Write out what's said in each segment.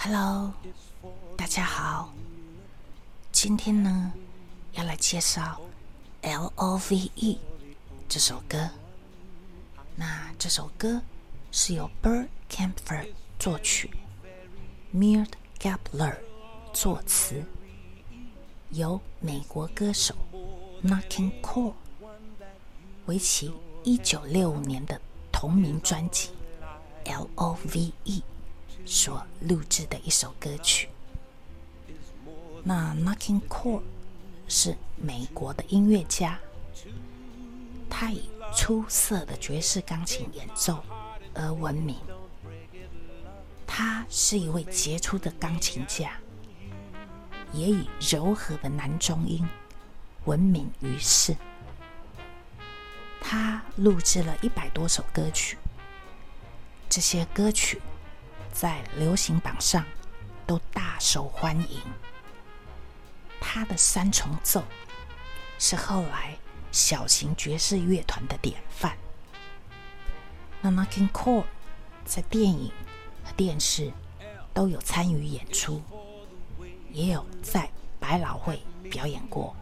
Hello，大家好。今天呢，要来介绍《L O V E》这首歌。那这首歌是由 Bert Kaempfer 作曲 m i r d Gabler 作词，由美国歌手 Knocking Cole 为其一九六五年的同名专辑《L O V E》。所录制的一首歌曲。那 Knocking Cole 是美国的音乐家，他以出色的爵士钢琴演奏而闻名。他是一位杰出的钢琴家，也以柔和的男中音闻名于世。他录制了一百多首歌曲，这些歌曲。在流行榜上都大受欢迎。他的三重奏是后来小型爵士乐团的典范。那 Knocking Cole 在电影和电视都有参与演出，也有在百老汇表演过。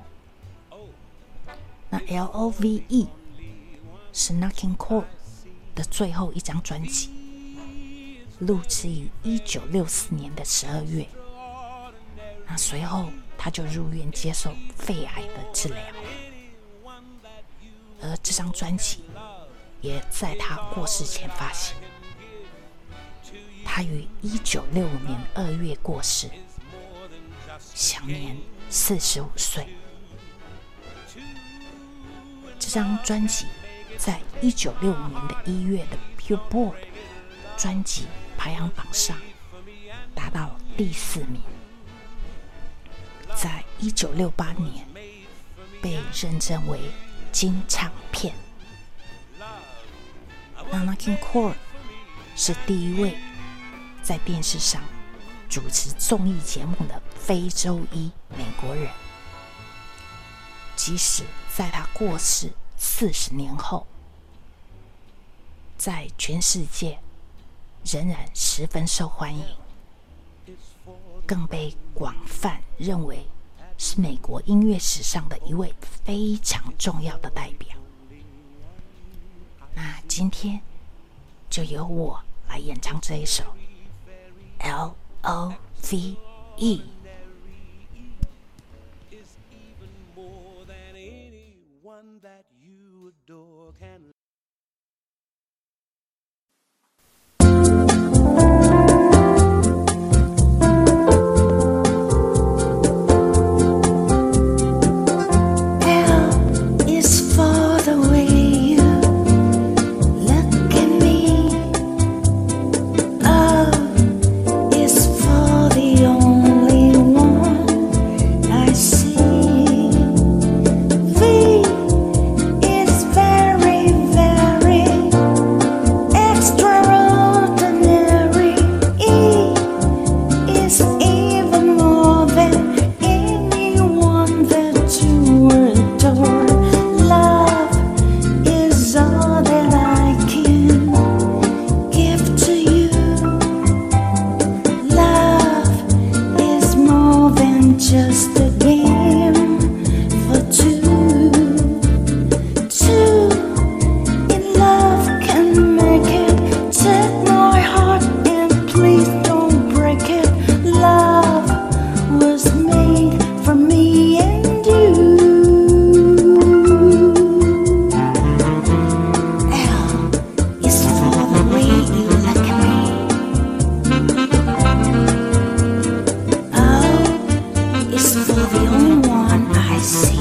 那 L O V E 是 Knocking Cole 的最后一张专辑。录制于一九六四年的十二月，那随后他就入院接受肺癌的治疗，而这张专辑也在他过世前发行。他于一九六五年二月过世，享年四十五岁。这张专辑在一九六五年的一月的 Billboard 专辑。排行榜上达到第四名，在一九六八年被认证为金唱片。n a n a King Cole 是第一位在电视上主持综艺节目的非洲裔美国人，即使在他过世四十年后，在全世界。仍然十分受欢迎，更被广泛认为是美国音乐史上的一位非常重要的代表。那今天就由我来演唱这一首《L O V E》。just a game for two. Two in love can make it. Take my heart. see.